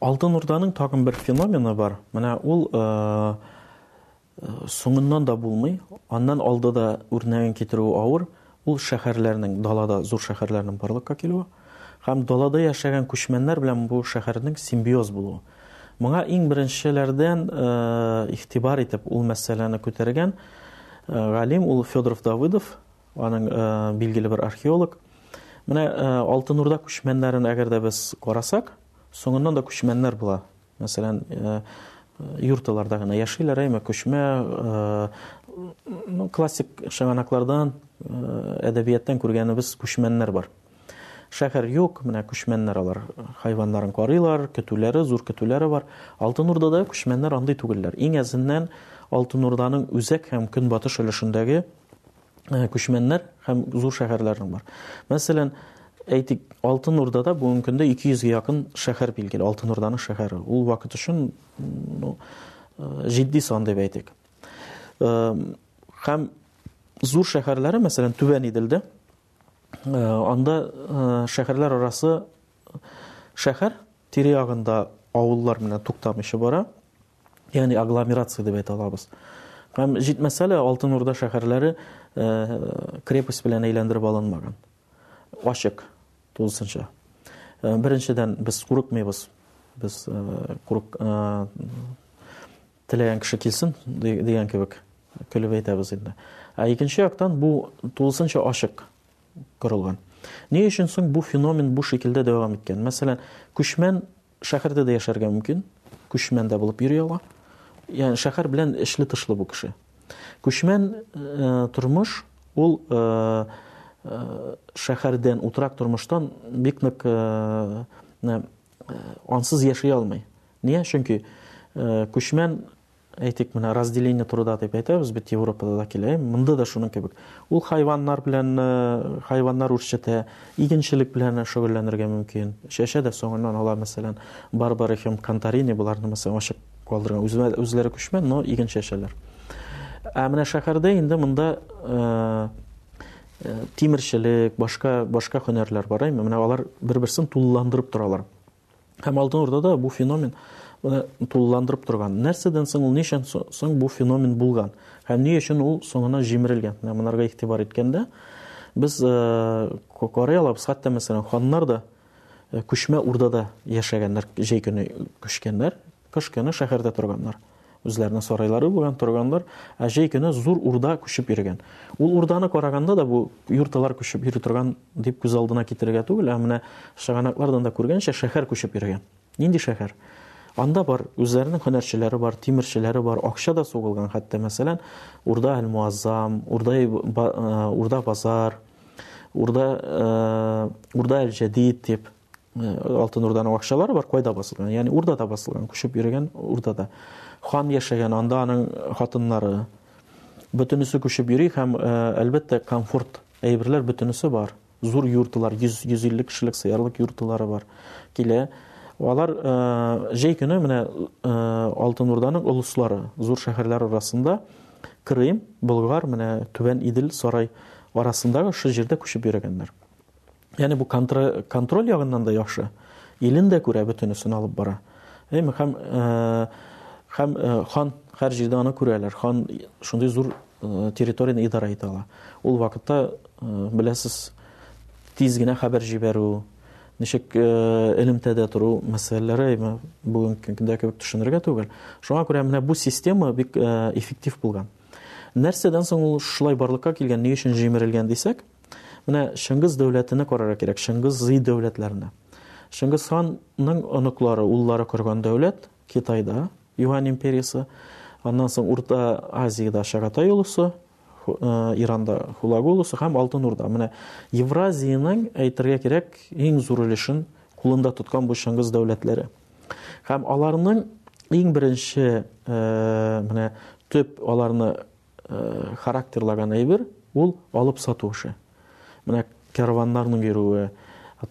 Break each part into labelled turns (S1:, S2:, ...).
S1: Алтын Урданың тагын бер феномены бар. Менә ул э, э, соңыннан да булмый, аннан алды да үрнәген китерү авыр. Ул шәһәрләрнең, далада зур шәһәрләрнең барлыкка килүе һәм далада яшәгән күчмәннәр белән бу шәһәрнең симбиоз булуы. Моңа иң беренчеләрдән игътибар итеп ул мәсьәләне күтәргән галим ул Федоров Давыдов, аның билгеле бер археолог. Менә Алтын Урда күчмәннәрен әгәр дә без карасак, соңыннан да күчмәннәр була. Мәсәлән, юрталарда гына яшиләр, әмма күчмә классик чыганаклардан, әдәбияттан күргәнебез күчмәннәр бар. Шәһәр юк, менә күчмәннәр алар. Хайваннарын карыйлар, көтүләре, зур көтүләре бар. Алтын Урдада күчмәннәр андый түгелләр. Иң әзеннән Алтын Урданың үзәк һәм көнбатыш өлешендәге күчмәннәр һәм зур шәһәрләрнең бар. Мәсәлән, әйтик, Алтын Урдада бүгенге көндә 200 ге якын шәһәр билгеле, Алтын Урданың шәһәре. Ул вакыт өчен ну, э, җитди сан дип әйтик. Э, һәм зур шәһәрләре, мәсәлән, Түбән Иделдә, э, анда шәһәрләр арасы шәһәр тирә ягында авыллар менә туктамыйча бара. ягъни агломерация дип әйтә алабыз. Һәм җитмәсә лә Алтын Урда шәһәрләре э, крепость белән әйләндереп алынмаган. Ачык тулысынча. Э, беренчедән без курыкмыйбыз. Без э, курык теләгән кеше килсен дигән кебек көлеп әйтәбез инде. Ә икенче яктан бу тулысынча ачык корылган. Ни өчен соң бу феномен бу шикелдә дәвам иткән? Мәсәлән, күчмән Шәһәрдә дә яшәргә мөмкин, күчмән дә булып йөри ала. Ягъни шәһәр белән эчле-тышлы бу кеше. Күчмән тормыш ул шәһәрдән, утрак тормыштан бик нык ансыз яши алмый. Нигә? Чөнки күчмән Әйтик, менә разделение труда дип әйтәбез, бит Европада да килә, монда да шуның кебек. Ул хайваннар белән, хайваннар үрчетә, игенчелек белән шөгыльләнергә мөмкин. Чәчә дә соңыннан ала, мәсәлән, Барбара һәм Кантарини буларны мәсәлән ачып калдырган. Үзләре, үзләре күчмә, но иген чәчәләр. Ә менә шәһәрдә инде монда тимерчелек, башка башка һөнәрләр бар, әйме? Менә алар бер-берсен тулыландырып торалар. Һәм Алтын Урдада бу феномен моны тулыландырып торган. Нәрсәдән соң ул, ничән соң бу феномен булган? Һәм ни өчен ул соңына җимерелгән? Менә монарга игътибар иткәндә, без э, карый алабыз, хәтта мәсәлән, ханнар да э, күчмә урдада яшәгәннәр, җәй көне күчкәннәр, Кыш көне шәһәрдә торганнар. Үзләренең сарайлары булган, торганнар. Ә җәй көне зур урда күчеп йөргән. Ул урданы караганда да бу юрталар күчеп йөри торган дип күз алдына китерергә түгел, ә менә чыганаклардан да күргәнчә шәһәр күчеп йөргән. Нинди шәһәр? Анда бар, үзләренең һөнәрчеләре бар, тимерчеләре бар, акча да сугылган хәтта, мәсәлән, Урда әл-Муаззам, Урда э, Урда базар, Урда э, Урда әл-Җадид дип Алтын Урданың акчалары бар, кайда басылган? Ягъни Урдада басылган, күчеп йөргән Урдада. Хан яшәгән, анда аның хатыннары. Бөтенесе күчеп йөри һәм әлбәттә комфорт әйберләр бөтенесе бар. Зур юртлар, 100-150 кешелек сыярлык юртлары бар. Килә. Алар җәй көне менә Алтын Урданың олыслары, зур шәһәрләр арасында Крым, Болгар, менә Түбән Идел, Сарай арасындагы шул җирдә күчеп йөргәннәр. Яни бу контроль, контроль ягыннан да яхшы. Илен дә күрә, бөтенесен алып бара. Әй, һәм э, һәм э, хан һәр җирдә аны күрәләр. Хан шундый зур э, территорияне идара итә ала. Ул вакытта беләсез, тиз генә хәбәр җибәрү, ничек элемтәдә тору мәсьәләләре бүгенге көндә кебек төшенергә түгел. Шуңа күрә менә бу система бик эффектив булган. Нәрсәдән соң ул шулай барлыкка килгән, ни өчен җимерелгән дисәк, Менә Чыңгыз дәүләтенә карарга кирәк, Чыңгыз зый дәүләтләренә. Чыңгыз ханның оныклары, уллары корган дәүләт Китайда, Юань империясе, аннан соң Урта Азиядә Чагатай улысы, э, Иранда Хулагу улысы һәм Алтын Урда. Менә Евразиянең әйтергә кирәк иң зур өлешен кулында тоткан бу Чыңгыз дәүләтләре. Һәм аларның иң беренче э, менә төп аларны э, характерлаган әйбер ул алып сату эше менә карваннарның йөрүе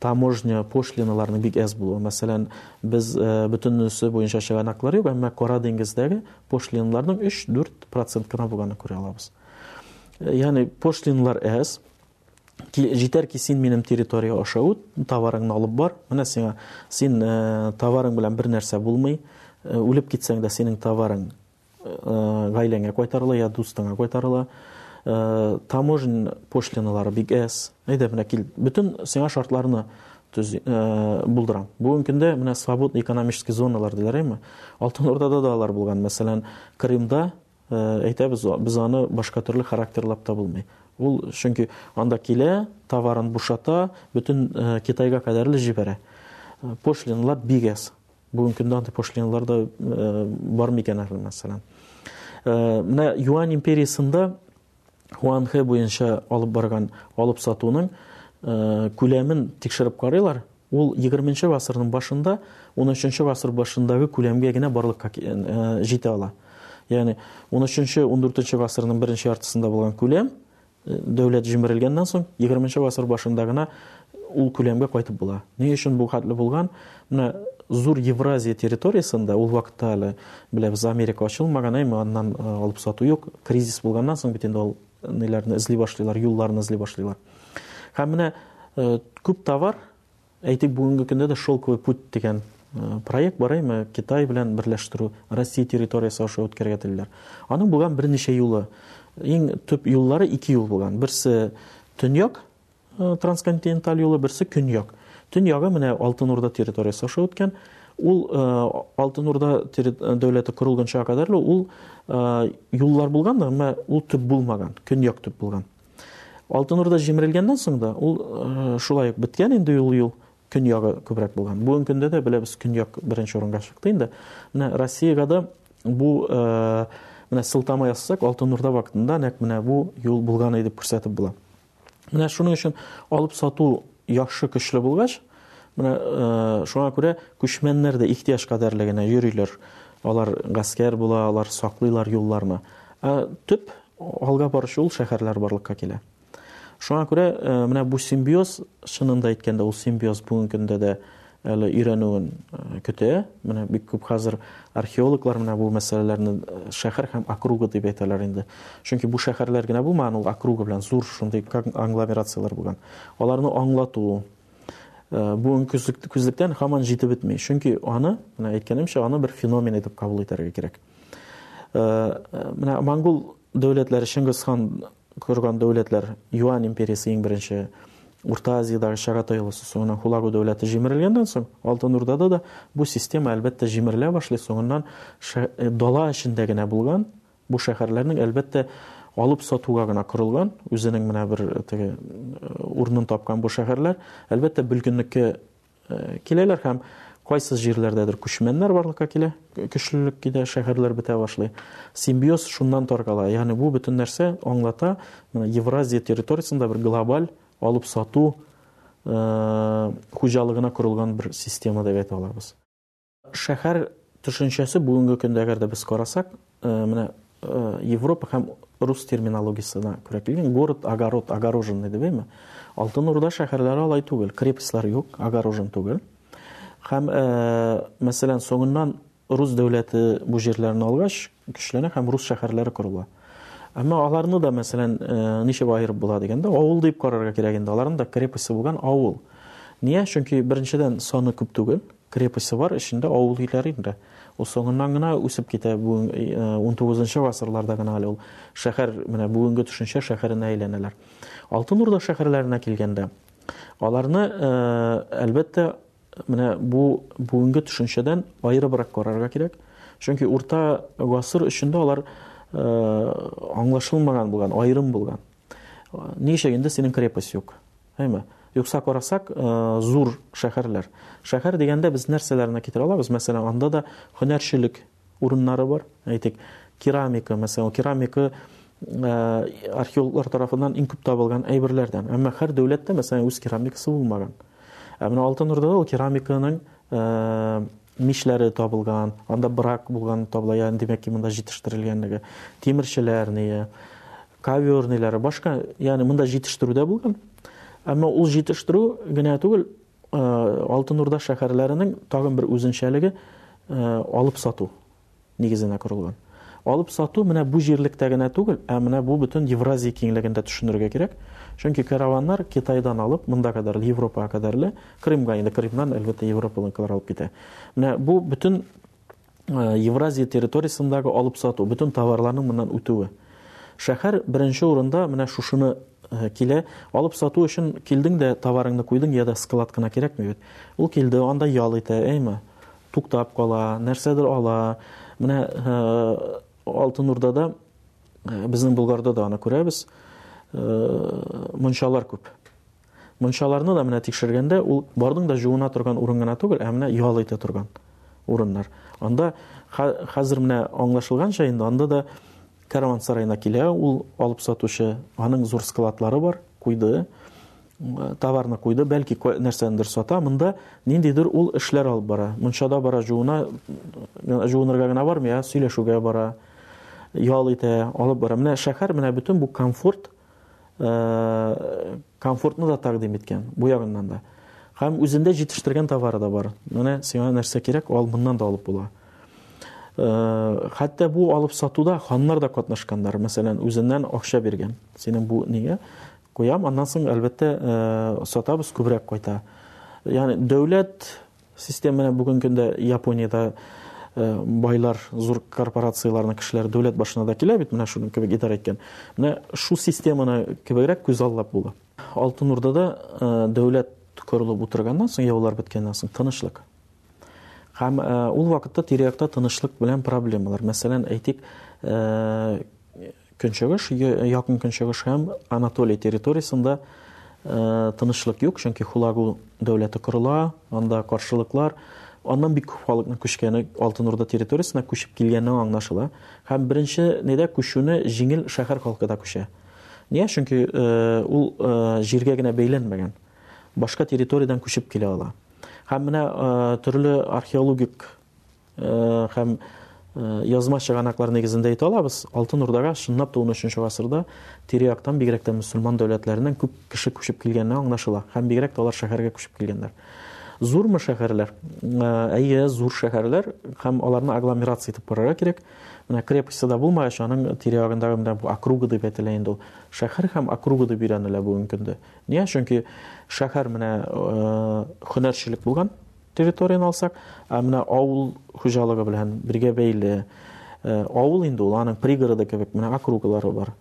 S1: таможня пошлиналарының бик әз булуы мәсәлән без э, бөтенесе буенча чыганаклар юк әмма кара диңгездәге пошлиналарның өч дүрт процент кына булганын күрә алабыз э, ягъни пошлиналар әз җитәр ки син минем территория аша үт товарыңны алып бар менә сиңа син э, товарың белән бер нәрсә булмый үлеп китсәң дә синең товарың гаиләңә кайтарыла я дустыңа кайтарыла таможен пошлиналары бик әз әйдә менә кил бөтен сиңа шартларны төз булдырам бүгенге көндә менә свобод экономический зоналар диләр әйме алтын урдада да алар булган мәсәлән крымда әйтәбез без аны башка төрле характерлап та булмый ул чөнки анда килә товарын бушата бөтен китайга кадәрле җибәрә пошлиналар бик әз Бүгенге көндә андый пошлиналар да бар микән әле, мәсәлән? Менә Юань империясендә Хуанхэ буенча алып барган алып сатуның күләмен тикшереп карыйлар. Ул 20 гасырның башында, 13 гасыр башындагы күләмгә генә барлыкка җитә ала. Ягъни 13-14 гасырның беренче яртысында булган күләм Дәүләт җимерелгәннән соң, егерменче гасыр башында гына ул күләмгә кайтып була. Ни өчен бу хәтле булган? Менә зур Евразия территориясендә ул вакытта әле беләбез, Америка ачылмаган, әйме аннан э, алып сату юк. Кризис булганнан соң бит инде ул ниләрне эзли башлыйлар, юлларны эзли башлыйлар. Һәм менә э, күп товар Әйтик, бүгенге көндә дә Шелковый путь дигән проект бар, әйме, Китай белән берләштерү, Россия территориясе аша үткәрергә телиләр. Аның булган берничә юлы. Иң төп юллары ике юл булган. Берсе төньяк трансконтиненталь юлы, берсе көньяк. Төньягы менә Алтын Урда территориясе аша үткән. Ул Алтын Урда дәүләте корылганчага кадәр ул юллар булган, әмма ул төп булмаган, көньяк төп булган. Алтын Урда җимерелгәннән соң да ул э, шулай ук беткән инде ул юл көньягы күбрәк булган. Бүгенге көндә дә беләбез көньяк беренче урынга чыкты инде. Менә Россиягә да бу э, менә сылтама ясасак Алтын Урда вакытында нәкъ менә бу юл булган иде дип күрсәтеп була. Менә шуның өчен алып сату яхшы көчле булгач, менә э, шуңа күрә күчмәннәр дә ихтияҗ кадәрле генә йөриләр. Алар гаскәр була, алар саклыйлар юлларны. Ә төп Алга баручы ул шәһәрләр барлыкка килә. Шуңа күрә менә бу симбиоз, чынын да әйткәндә, ул симбиоз бүгенге көндә дә әле өйрәнүен көтә. Менә бик күп хәзер археологлар менә бу мәсьәләләрне шәһәр һәм округа дип әйтәләр инде. Чөнки бу шәһәрләр генә булмаган, ул округа белән зур шундый конгломерацияләр булган. Аларны аңлату бүгенге күзлектән һаман җитеп бетми. Чөнки аны, менә әйткәнемчә, аны бер феномен итеп кабул итәргә кирәк. Менә монгол дәүләтләре Чыңгыз хан корган дәүләтләр, Юан империясе иң беренче, Урта Азиядагы Чагатай олысы, соңыннан Хулагу дәүләте җимерелгәннән соң, Алтын Урдада да бу система әлбәттә җимерелә башлый, соңыннан дала эчендә генә булган бу шәһәрләрнең әлбәттә алып сатуга гына корылган, үзенең менә бер теге урынын тапкан бу шәһәрләр, әлбәттә бөлгенлеккә Э, киләләр һәм кайсы җирләрдәдер күчмәннәр барлыкка килә, көчлелек китә, шәһәрләр бетә башлый. Симбиоз шуннан таркала. Ягъни бу бөтен нәрсә аңлата, менә Евразия территориясендә бер глобаль алып сату э, хуҗалыгына корылган бер система дип әйтә алабыз. Шәһәр төшенчәсе бүгенге көндә әгәр дә без карасак, менә Европа һәм рус терминологиясенә күрә килгән город, огород, огороженный дип әйме. Алтын Урда шәһәрләре алай түгел, крепостьлар юк, огорожен түгел. Һәм, мәсәлән, соңыннан рус дәүләте бу җирләрне алгач, көчләнә һәм рус шәһәрләре корыла. Әмма аларны да, мәсәлән, ничек аерып була дигәндә, авыл дип карарга кирәк инде. Аларның да крепосте булган авыл. Нигә? Чөнки беренчедән саны күп түгел, Крепосте бар, эчендә авыл өйләре инде. Ул соңыннан гына үсеп китә, унтугызынчы гасырларда гына әле ул шәһәр, менә бүгенге төшенчә шәһәренә әйләнәләр. Алтын Урда шәһәрләренә килгәндә, аларны, әлбәттә, менә бу бүгенге төшенчәдән аерыбрак карарга кирәк. Чөнки урта гасыр өчендә алар аңлашылмаган булган, аерым булган. Ни өчен инде синең крепость юк? Әйме? Юкса карасак, э, зур шәһәрләр. Шәһәр дигәндә без нәрсәләрне китерә алабыз? Мәсәлән, анда да һөнәрчелек урыннары бар. Әйтик, керамика, мәсәлән, керамика э, археологлар тарафыннан иң күп табылган әйберләрдән. Әмма һәр дәүләттә, мәсәлән, үз керамикасы булмаган. Ә менә Алтын Урдада ул керамиканың э, мишләре табылган, анда брак булган табыла, ягъни димәк, монда җитештерелгәнлеге. Тимерчеләр, коверныйлары, башка, ягъни монда җитештерү дә булган. Әмма ул җитештерү генә түгел, э, Алтын Урда шәһәрләренең тагын бер үзенчәлеге э, алып сату нигезенә корылган. Алып сату менә бу җирлектә генә түгел, ә менә бу бөтен Евразия киңлегендә төшенергә кирәк. Чөнки караваннар Китайдан алып, монда кадәр Европага кадәрле, Крымга инде Крымнан әлбәттә европалыкалар алып китә. Менә бу бөтен Евразия территориясендәге алып сату, бөтен товарларның моннан үтүе. Шәһәр беренче урында менә шушыны килә. Алып сату өчен килдең дә товарыңны куйдың, я да склад кына кирәкми бит. Ул килде, анда ял итә, әйме? Туктап кала, нәрсәдер ала. Менә Алтын Урдада безнең Булгарда да аны күрәбез. Мунчалар күп. Мунчаларны да менә тикшергәндә, ул барның да җуына торган урын гына түгел, ә менә ял итә торган урыннар. Анда хәзер менә аңлашылганча инде анда да караван сараена килә ул алып сатучы, аның зур складлары бар, куйды, товарны куйды, бәлки нәрсәндер сата, монда ниндидер ул эшләр алып бара. Мунчада бара жууна, жуынырга гына бармый, ә сөйләшүгә бара, ял итә, алып бара. Менә шәһәр, менә бөтен бу комфорт, э, комфортны да тәкъдим иткән бу ягыннан да һәм үзендә җитештергән товары да бар менә сиңа нәрсә кирәк ал моннан да алып була э, хәтта бу алып сатуда ханнар да катнашканнар мәсәлән үзеннән акча биргән синең бу нигә куям аннан соң әлбәттә э, сатабыз күбрәк кайта ягъни дәүләт Систем менә бүгенге көндә Япониядә байлар, зур корпорацияләрнең кешеләре дәүләт башына да килә бит, менә шуның кебек идарә иткән. Менә шу системаны кебегрәк күз аллап була. Алтын Урдада дәүләт корылып утырганнан соң, яулар беткәннән соң тынычлык. Һәм ул вакытта тирә-якта тынычлык белән проблемалар. Мәсәлән, әйтик, Көнчыгыш, якын көнчыгыш һәм Анатолия территориясендә э, тынычлык юк, чөнки Хулагу дәүләте корыла, анда каршылыклар, аннан бик күп халыкның күчкәне Алтын Урда территориясенә күчеп килгәне аңлашыла. Һәм беренче недә күчүне җиңел шәһәр халкы да күчә. Нигә? Чөнки э, ул э, җиргә генә бәйләнмәгән. Башка территориядән күчеп килә ала. Һәм менә э, төрле археологик һәм язма чыганаклар нигезендә әйтә алабыз, Алтын Урдага чынлап та 13 гасырда тирә-яктан бигрәк тә мөселман дәүләтләреннән күп кеше күчеп килгәне аңлашыла һәм бигрәк тә алар шәһәргә күчеп килгәннәр. Зурмы шәһәрләр? Әйе, зур шәһәрләр һәм аларны агломерация итеп карарга кирәк. Менә крепость да булмагач, аның тирә-ягындагы менә бу округа дип әйтелә инде ул. Шәһәр һәм округа дип өйрәнелә бүгенге көндә. Нигә? Чөнки шәһәр менә һөнәрчелек булган, территорияне алсак, ә менә авыл хуҗалыгы белән бергә бәйле э, авыл инде ул аның пригороды кебек менә округлары бар.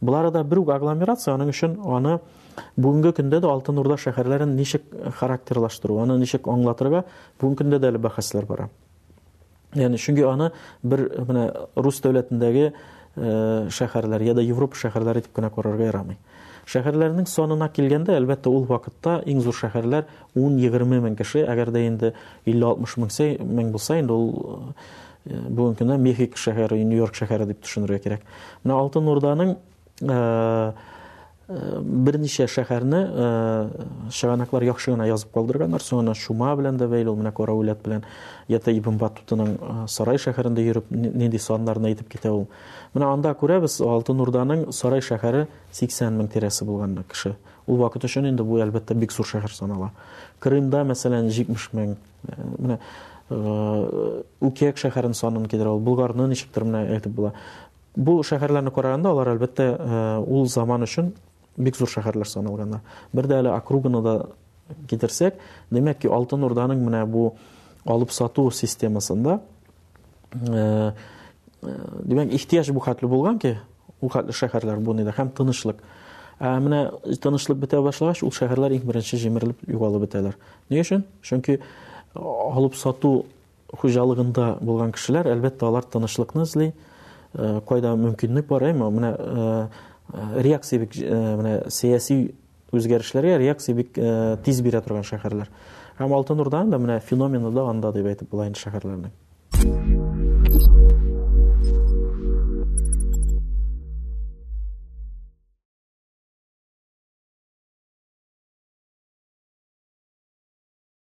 S1: Болары да бер үк агломерация, аның өчен аны бүгенге көндә дә Алтын Урда шәһәрләрен ничек характерлаштыру, аны ничек аңлатырга бүгенге көндә дә әле бәхәсләр бара. Яни чөнки аны бер менә рус дәүләтендәге э, шәһәрләр я да Европа шәһәрләре дип кенә карарга ярамый. Шәһәрләрнең санына килгәндә, әлбәттә, ул вакытта иң зур шәһәрләр 10-20 мең кеше, әгәр дә инде 50-60 мең сәй мең булса, инде ул э, бүгенге көндә Мехико шәһәре, Нью-Йорк шәһәре дип төшенергә кирәк. Менә Алтын Урданың берничә шәһәрне чыганаклар яхшы гына язып калдырганнар соңына чума белән дә бәйле ул менә караулят белән ята ибн батутаның сарай шәһәрендә йөреп нинди саннарны әйтеп китә ул менә анда күрәбез алтын урданың сарай шәһәре 80 мең тирәсе булган кеше ул вакыт өчен инде бу әлбәттә бик зур шәһәр санала крымда мәсәлән 70 мең менә үкәк шәһәрен санын кидерә ул болгарны ничектер менә әйтеп була Бу шәһәрләрне караганда, алар, әлбәттә, ул заман өчен бик зур шәһәрләр саналганнар. Бер дә әле округаны да китерсәк, димәк ки, Алтын Урданың менә бу алып сату системасында димәк, ихтияҗ бу хәтле булган ки, ул хәтле шәһәрләр бу нидә һәм тынычлык. Ә менә тынычлык бетә башлагач, ул шәһәрләр иң беренче җимерелеп югалып бетәләр. Ни өчен? Чөнки алып сату хуҗалыгында булган кешеләр, әлбәттә, алар тынычлыкны эзли, кайда мөмкинлек бар, әмма менә реакция бик менә сәяси үзгәрешләргә реакция бик тиз бирә торган шәһәрләр. Һәм Алтын Урда да менә феномены да анда дип әйтеп була инде шәһәрләрнең.